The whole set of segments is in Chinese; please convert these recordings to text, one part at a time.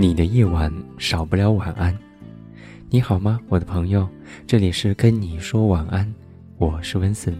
你的夜晚少不了晚安，你好吗，我的朋友？这里是跟你说晚安，我是温森，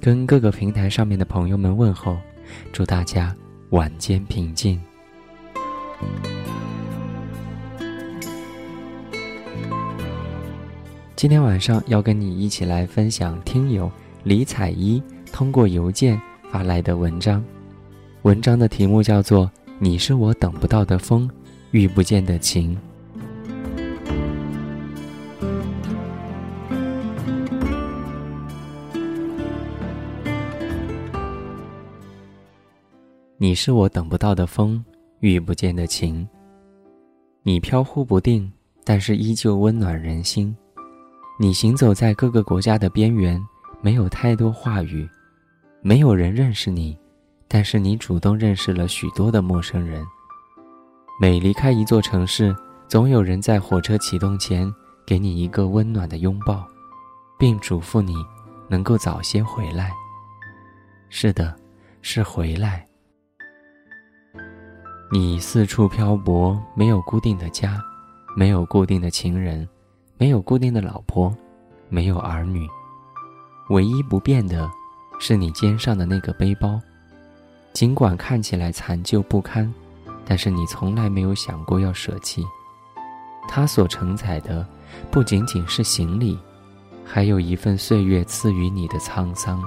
跟各个平台上面的朋友们问候，祝大家晚间平静。今天晚上要跟你一起来分享听友李彩一通过邮件发来的文章，文章的题目叫做《你是我等不到的风》。遇不见的情，你是我等不到的风，遇不见的情。你飘忽不定，但是依旧温暖人心。你行走在各个国家的边缘，没有太多话语，没有人认识你，但是你主动认识了许多的陌生人。每离开一座城市，总有人在火车启动前给你一个温暖的拥抱，并嘱咐你能够早些回来。是的，是回来。你四处漂泊，没有固定的家，没有固定的情人，没有固定的老婆，没有儿女。唯一不变的，是你肩上的那个背包，尽管看起来残旧不堪。但是你从来没有想过要舍弃，它所承载的不仅仅是行李，还有一份岁月赐予你的沧桑。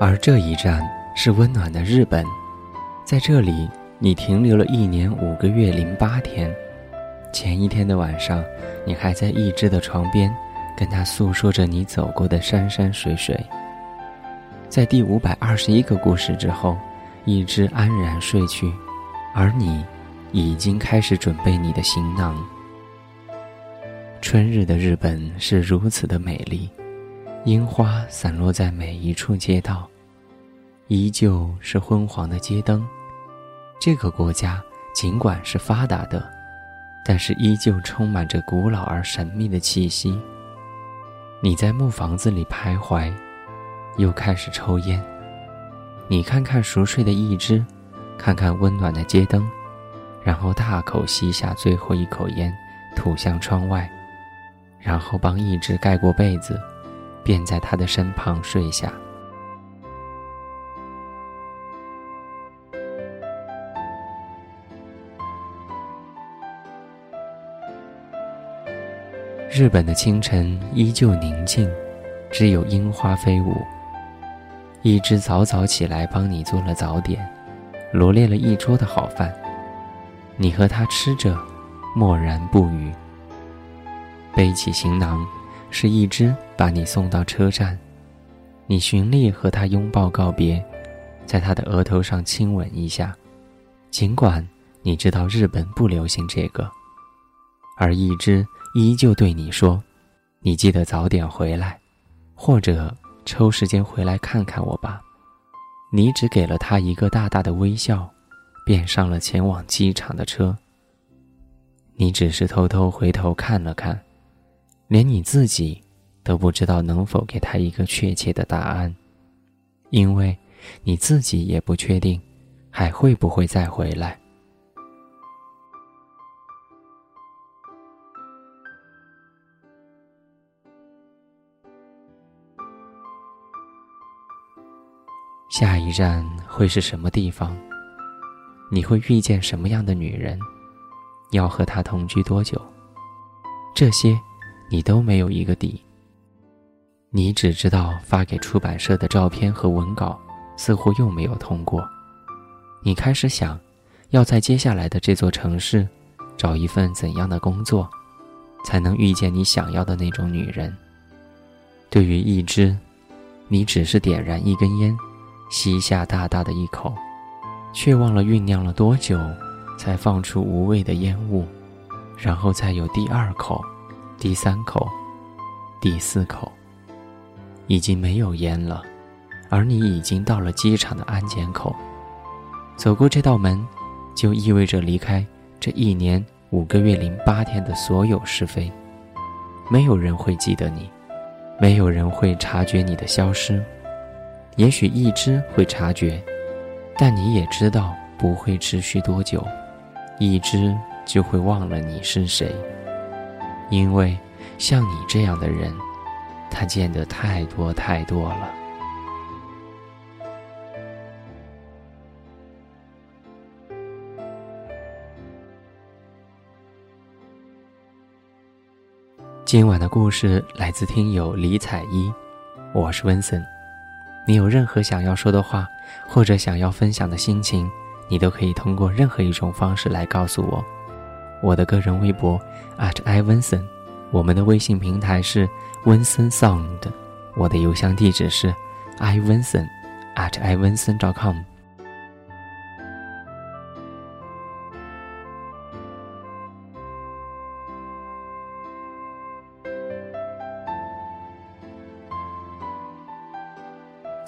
而这一站是温暖的日本，在这里你停留了一年五个月零八天。前一天的晚上，你还在一只的床边，跟他诉说着你走过的山山水水。在第五百二十一个故事之后，一只安然睡去，而你已经开始准备你的行囊。春日的日本是如此的美丽，樱花散落在每一处街道，依旧是昏黄的街灯。这个国家尽管是发达的。但是依旧充满着古老而神秘的气息。你在木房子里徘徊，又开始抽烟。你看看熟睡的一只，看看温暖的街灯，然后大口吸下最后一口烟，吐向窗外，然后帮一只盖过被子，便在他的身旁睡下。日本的清晨依旧宁静，只有樱花飞舞。一只早早起来帮你做了早点，罗列了一桌的好饭。你和他吃着，默然不语。背起行囊，是一只把你送到车站。你循例和他拥抱告别，在他的额头上亲吻一下，尽管你知道日本不流行这个。而一只。依旧对你说：“你记得早点回来，或者抽时间回来看看我吧。”你只给了他一个大大的微笑，便上了前往机场的车。你只是偷偷回头看了看，连你自己都不知道能否给他一个确切的答案，因为你自己也不确定还会不会再回来。下一站会是什么地方？你会遇见什么样的女人？要和她同居多久？这些，你都没有一个底。你只知道发给出版社的照片和文稿似乎又没有通过。你开始想，要在接下来的这座城市，找一份怎样的工作，才能遇见你想要的那种女人？对于一只，你只是点燃一根烟，吸下大大的一口，却忘了酝酿了多久，才放出无味的烟雾，然后再有第二口、第三口、第四口，已经没有烟了，而你已经到了机场的安检口。走过这道门，就意味着离开这一年五个月零八天的所有是非。没有人会记得你，没有人会察觉你的消失。也许一只会察觉，但你也知道不会持续多久，一只就会忘了你是谁。因为像你这样的人，他见得太多太多了。今晚的故事来自听友李彩一，我是温森。你有任何想要说的话，或者想要分享的心情，你都可以通过任何一种方式来告诉我。我的个人微博 at ivenson，，我们的微信平台是 w i n s o n Sound，我的邮箱地址是 ivenson at ivenson.com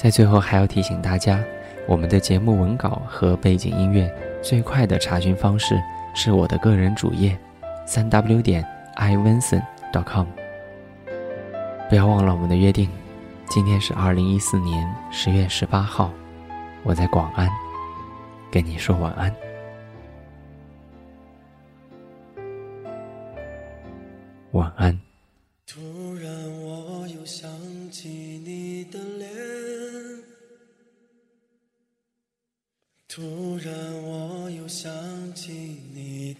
在最后还要提醒大家，我们的节目文稿和背景音乐最快的查询方式是我的个人主页，三 w 点 i v i n c e n t com。不要忘了我们的约定，今天是二零一四年十月十八号，我在广安，跟你说晚安，晚安。突然，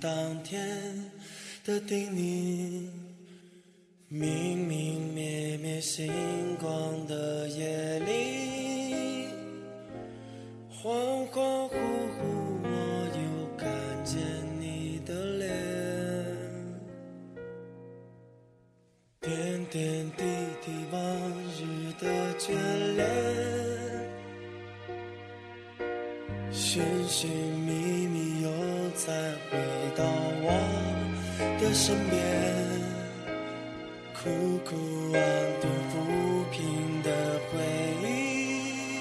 当天的叮咛。明明灭灭星光的夜里，恍恍惚惚，我又看见你的脸。点点滴滴，往日的眷恋。寻寻觅觅，又再回身边，苦苦安定抚平的回忆，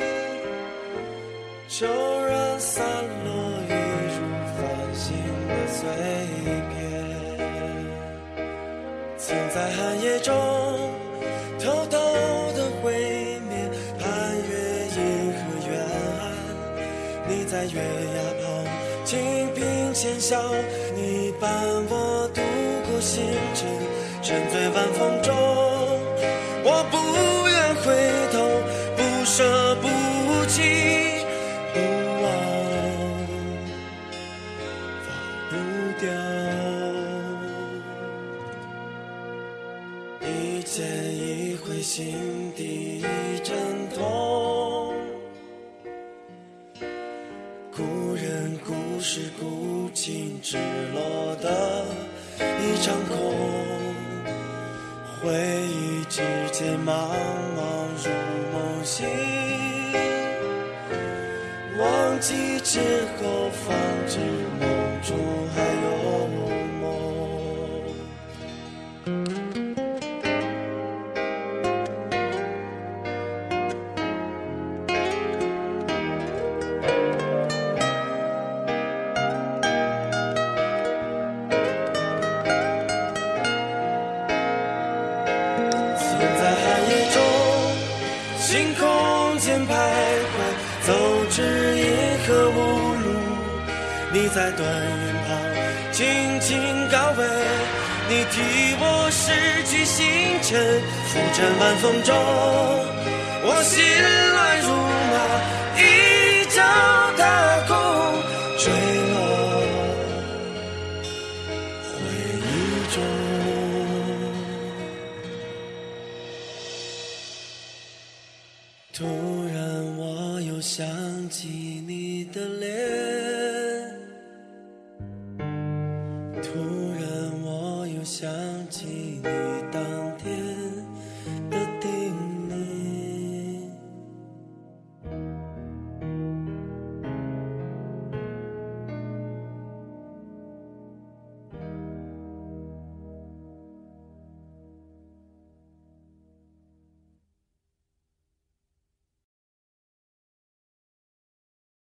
骤然散落，一如繁星的碎片。曾在寒夜中偷偷的会面，盼月银河远岸。你在月牙旁静颦浅笑，你伴，沉醉晚风中。我不愿回头，不舍不弃，不忘，放不掉。一见一回，心底一阵痛。故人故事古琴，只落得一场空。回忆之间，茫茫如梦醒。忘记之后，的无路你在断云旁轻轻告慰你替我失去星辰浮沉晚风中我心乱如麻一脚踏空坠落回忆中。突然我又想起你